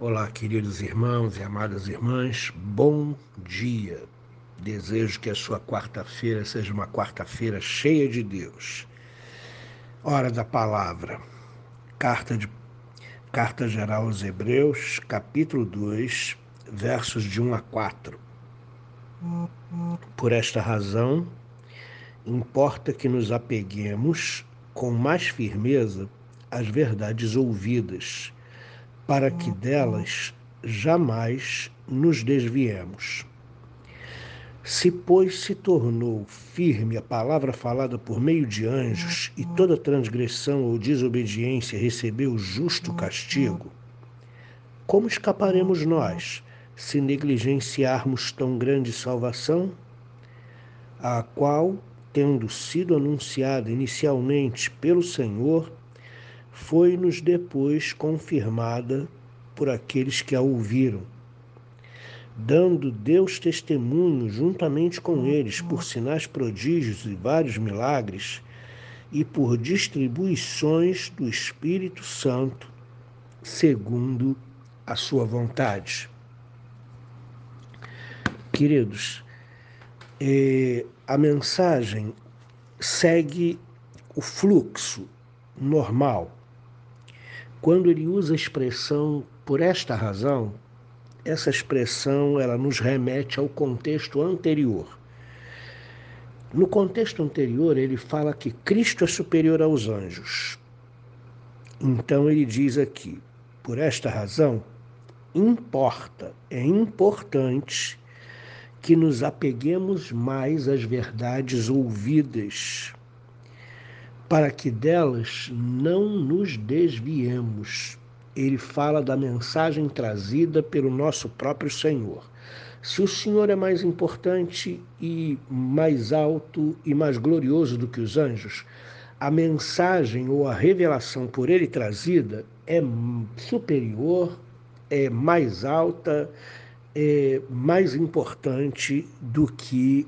Olá, queridos irmãos e amadas irmãs, bom dia. Desejo que a sua quarta-feira seja uma quarta-feira cheia de Deus. Hora da palavra. Carta, de, Carta geral aos Hebreus, capítulo 2, versos de 1 a 4. Por esta razão, importa que nos apeguemos com mais firmeza às verdades ouvidas para que delas jamais nos desviemos. Se, pois, se tornou firme a palavra falada por meio de anjos, e toda transgressão ou desobediência recebeu justo castigo, como escaparemos nós se negligenciarmos tão grande salvação, a qual, tendo sido anunciada inicialmente pelo Senhor, foi-nos depois confirmada por aqueles que a ouviram, dando Deus testemunho juntamente com eles por sinais prodígios e vários milagres e por distribuições do Espírito Santo, segundo a sua vontade. Queridos, eh, a mensagem segue o fluxo normal quando ele usa a expressão por esta razão, essa expressão ela nos remete ao contexto anterior. No contexto anterior, ele fala que Cristo é superior aos anjos. Então ele diz aqui, por esta razão, importa, é importante que nos apeguemos mais às verdades ouvidas para que delas não nos desviemos. Ele fala da mensagem trazida pelo nosso próprio Senhor. Se o Senhor é mais importante e mais alto e mais glorioso do que os anjos, a mensagem ou a revelação por ele trazida é superior, é mais alta, é mais importante do que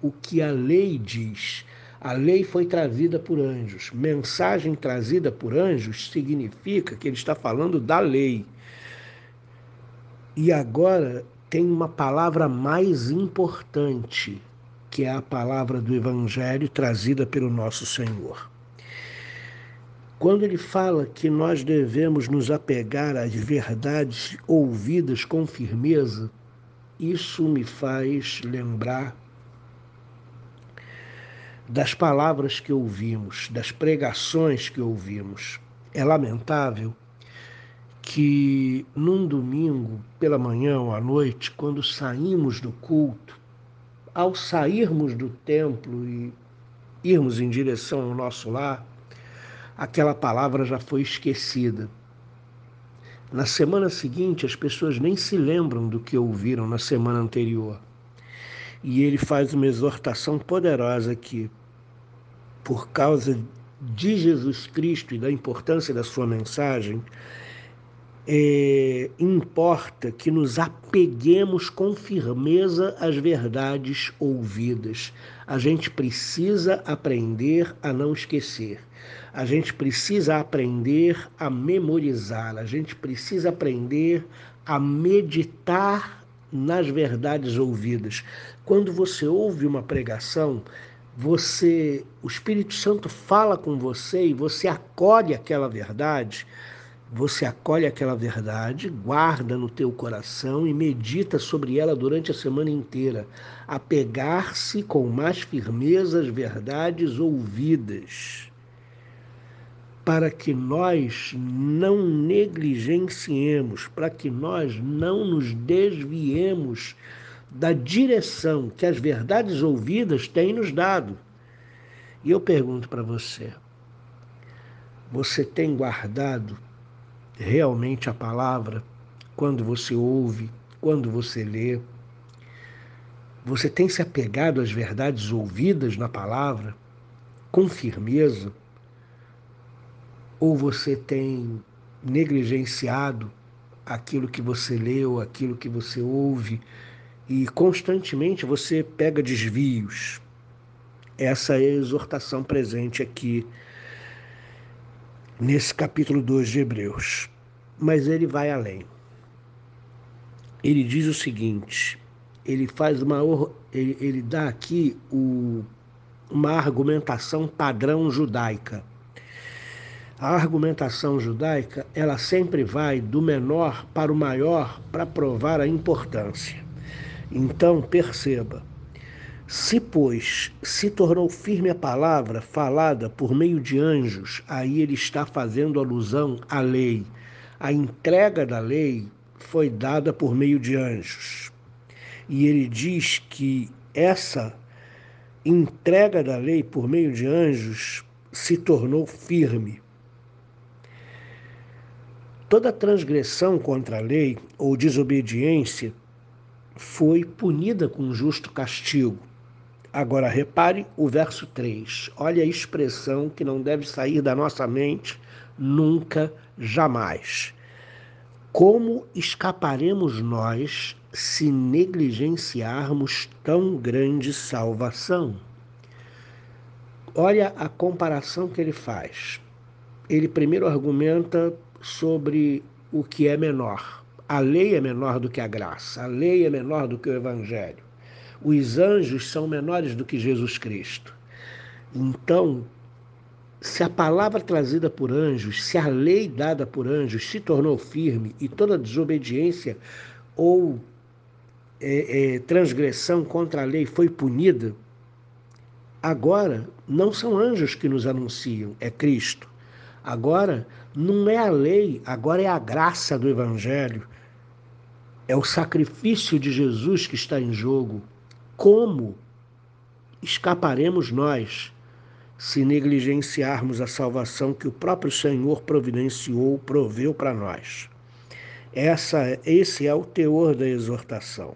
o que a lei diz a lei foi trazida por anjos. Mensagem trazida por anjos significa que ele está falando da lei. E agora tem uma palavra mais importante, que é a palavra do Evangelho trazida pelo nosso Senhor. Quando ele fala que nós devemos nos apegar às verdades ouvidas com firmeza, isso me faz lembrar das palavras que ouvimos, das pregações que ouvimos. É lamentável que num domingo, pela manhã ou à noite, quando saímos do culto, ao sairmos do templo e irmos em direção ao nosso lar, aquela palavra já foi esquecida. Na semana seguinte, as pessoas nem se lembram do que ouviram na semana anterior. E ele faz uma exortação poderosa aqui por causa de Jesus Cristo e da importância da sua mensagem, é, importa que nos apeguemos com firmeza às verdades ouvidas. A gente precisa aprender a não esquecer. A gente precisa aprender a memorizar. A gente precisa aprender a meditar nas verdades ouvidas. Quando você ouve uma pregação, você, o Espírito Santo fala com você e você acolhe aquela verdade, você acolhe aquela verdade, guarda no teu coração e medita sobre ela durante a semana inteira. Apegar-se com mais firmeza às verdades ouvidas, para que nós não negligenciemos, para que nós não nos desviemos da direção que as verdades ouvidas têm nos dado. E eu pergunto para você: você tem guardado realmente a palavra quando você ouve, quando você lê? Você tem se apegado às verdades ouvidas na palavra com firmeza? Ou você tem negligenciado aquilo que você leu, aquilo que você ouve e constantemente você pega desvios. Essa é a exortação presente aqui nesse capítulo 2 de Hebreus. Mas ele vai além. ele diz o seguinte: ele faz uma ele, ele dá aqui o, uma argumentação padrão judaica. A argumentação judaica, ela sempre vai do menor para o maior para provar a importância. Então, perceba, se, pois, se tornou firme a palavra falada por meio de anjos, aí ele está fazendo alusão à lei. A entrega da lei foi dada por meio de anjos. E ele diz que essa entrega da lei por meio de anjos se tornou firme. Toda transgressão contra a lei ou desobediência foi punida com justo castigo. Agora repare o verso 3. Olha a expressão que não deve sair da nossa mente nunca, jamais. Como escaparemos nós se negligenciarmos tão grande salvação? Olha a comparação que ele faz. Ele primeiro argumenta sobre o que é menor. A lei é menor do que a graça, a lei é menor do que o evangelho. Os anjos são menores do que Jesus Cristo. Então, se a palavra trazida por anjos, se a lei dada por anjos se tornou firme e toda desobediência ou é, é, transgressão contra a lei foi punida, agora não são anjos que nos anunciam, é Cristo. Agora não é a lei, agora é a graça do Evangelho. É o sacrifício de Jesus que está em jogo. Como escaparemos nós se negligenciarmos a salvação que o próprio Senhor providenciou, proveu para nós? Essa, esse é o teor da exortação.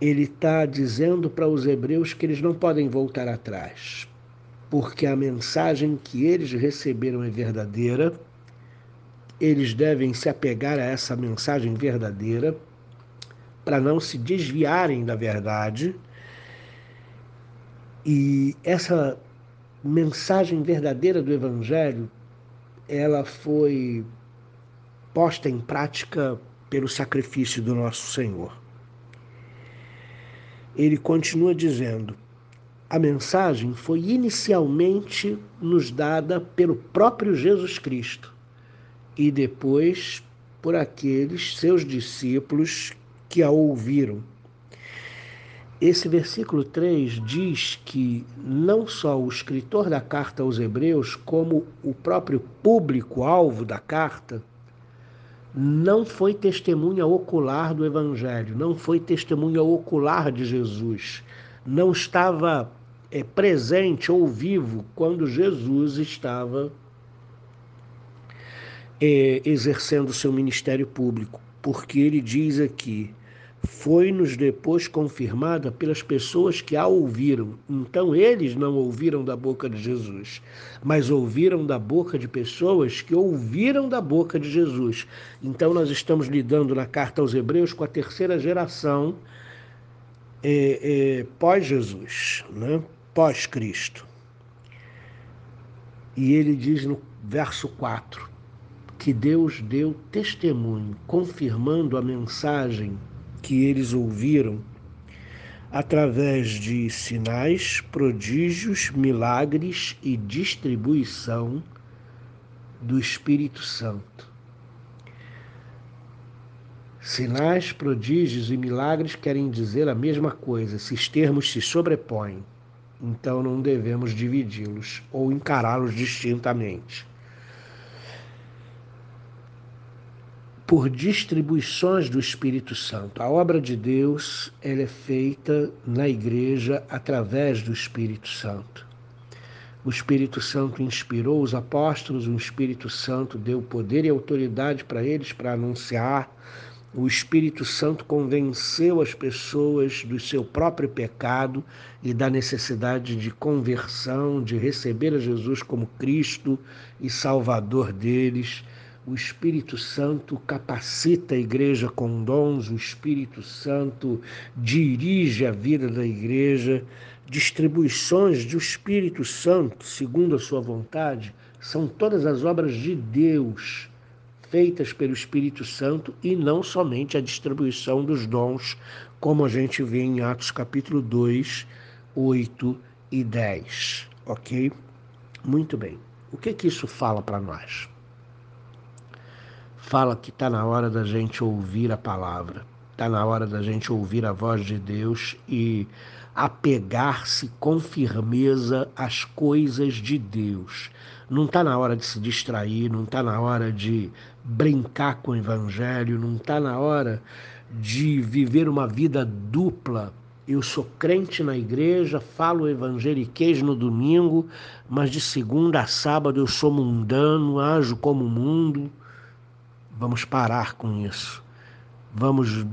Ele está dizendo para os hebreus que eles não podem voltar atrás, porque a mensagem que eles receberam é verdadeira, eles devem se apegar a essa mensagem verdadeira para não se desviarem da verdade. E essa mensagem verdadeira do Evangelho, ela foi posta em prática pelo sacrifício do nosso Senhor. Ele continua dizendo: a mensagem foi inicialmente nos dada pelo próprio Jesus Cristo e depois por aqueles seus discípulos que a ouviram. Esse versículo 3 diz que não só o escritor da carta aos Hebreus, como o próprio público-alvo da carta, não foi testemunha ocular do Evangelho, não foi testemunha ocular de Jesus, não estava é, presente ou vivo quando Jesus estava é, exercendo seu ministério público, porque ele diz aqui: foi-nos depois confirmada pelas pessoas que a ouviram. Então eles não ouviram da boca de Jesus, mas ouviram da boca de pessoas que ouviram da boca de Jesus. Então nós estamos lidando na carta aos Hebreus com a terceira geração é, é, pós-Jesus, né? pós-Cristo. E ele diz no verso 4 que Deus deu testemunho, confirmando a mensagem que eles ouviram através de sinais, prodígios, milagres e distribuição do Espírito Santo. Sinais, prodígios e milagres querem dizer a mesma coisa, esses termos se sobrepõem, então não devemos dividi-los ou encará-los distintamente. Por distribuições do Espírito Santo. A obra de Deus ela é feita na igreja através do Espírito Santo. O Espírito Santo inspirou os apóstolos, o Espírito Santo deu poder e autoridade para eles para anunciar. O Espírito Santo convenceu as pessoas do seu próprio pecado e da necessidade de conversão, de receber a Jesus como Cristo e Salvador deles o Espírito Santo capacita a igreja com dons, o Espírito Santo dirige a vida da igreja. Distribuições do Espírito Santo, segundo a sua vontade, são todas as obras de Deus feitas pelo Espírito Santo e não somente a distribuição dos dons, como a gente vê em Atos capítulo 2, 8 e 10. Ok? Muito bem. O que que isso fala para nós? Fala que está na hora da gente ouvir a palavra, está na hora da gente ouvir a voz de Deus e apegar-se com firmeza às coisas de Deus. Não está na hora de se distrair, não está na hora de brincar com o Evangelho, não está na hora de viver uma vida dupla. Eu sou crente na igreja, falo evangeliquez no domingo, mas de segunda a sábado eu sou mundano, ajo como mundo. Vamos parar com isso vamos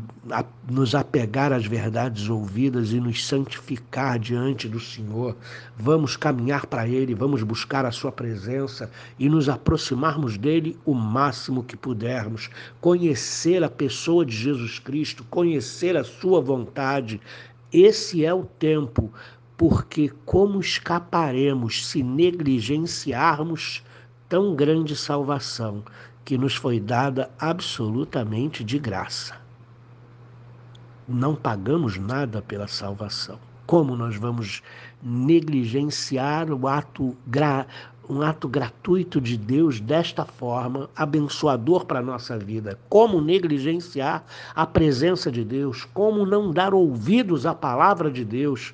nos apegar às verdades ouvidas e nos santificar diante do Senhor. Vamos caminhar para Ele, vamos buscar a Sua presença e nos aproximarmos dele o máximo que pudermos. Conhecer a pessoa de Jesus Cristo, conhecer a Sua vontade. Esse é o tempo, porque como escaparemos se negligenciarmos tão grande salvação? Que nos foi dada absolutamente de graça. Não pagamos nada pela salvação. Como nós vamos negligenciar o ato gra... um ato gratuito de Deus desta forma, abençoador para a nossa vida? Como negligenciar a presença de Deus? Como não dar ouvidos à palavra de Deus?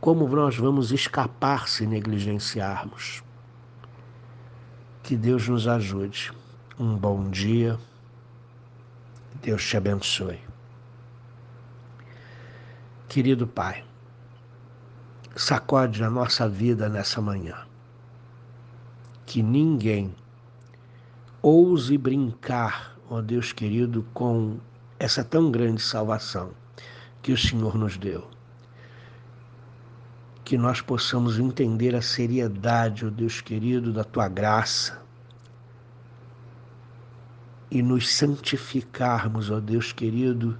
Como nós vamos escapar se negligenciarmos? Que Deus nos ajude. Um bom dia. Deus te abençoe. Querido Pai, sacode a nossa vida nessa manhã. Que ninguém ouse brincar, ó Deus querido, com essa tão grande salvação que o Senhor nos deu que nós possamos entender a seriedade, ó oh Deus querido, da tua graça e nos santificarmos, ó oh Deus querido,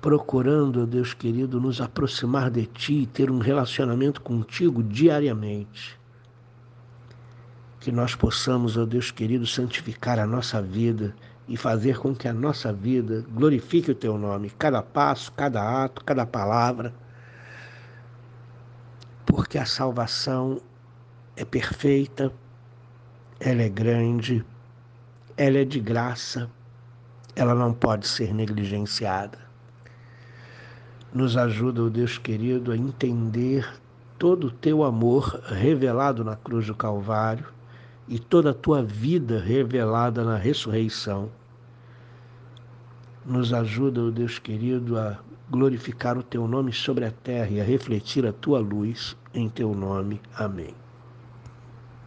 procurando, ó oh Deus querido, nos aproximar de Ti e ter um relacionamento contigo diariamente. Que nós possamos, ó Deus querido, santificar a nossa vida e fazer com que a nossa vida glorifique o Teu nome, cada passo, cada ato, cada palavra porque a salvação é perfeita, ela é grande, ela é de graça, ela não pode ser negligenciada. Nos ajuda, oh Deus querido, a entender todo o teu amor revelado na cruz do Calvário e toda a tua vida revelada na ressurreição. Nos ajuda, o oh Deus querido, a glorificar o teu nome sobre a terra e a refletir a tua luz em teu nome. Amém.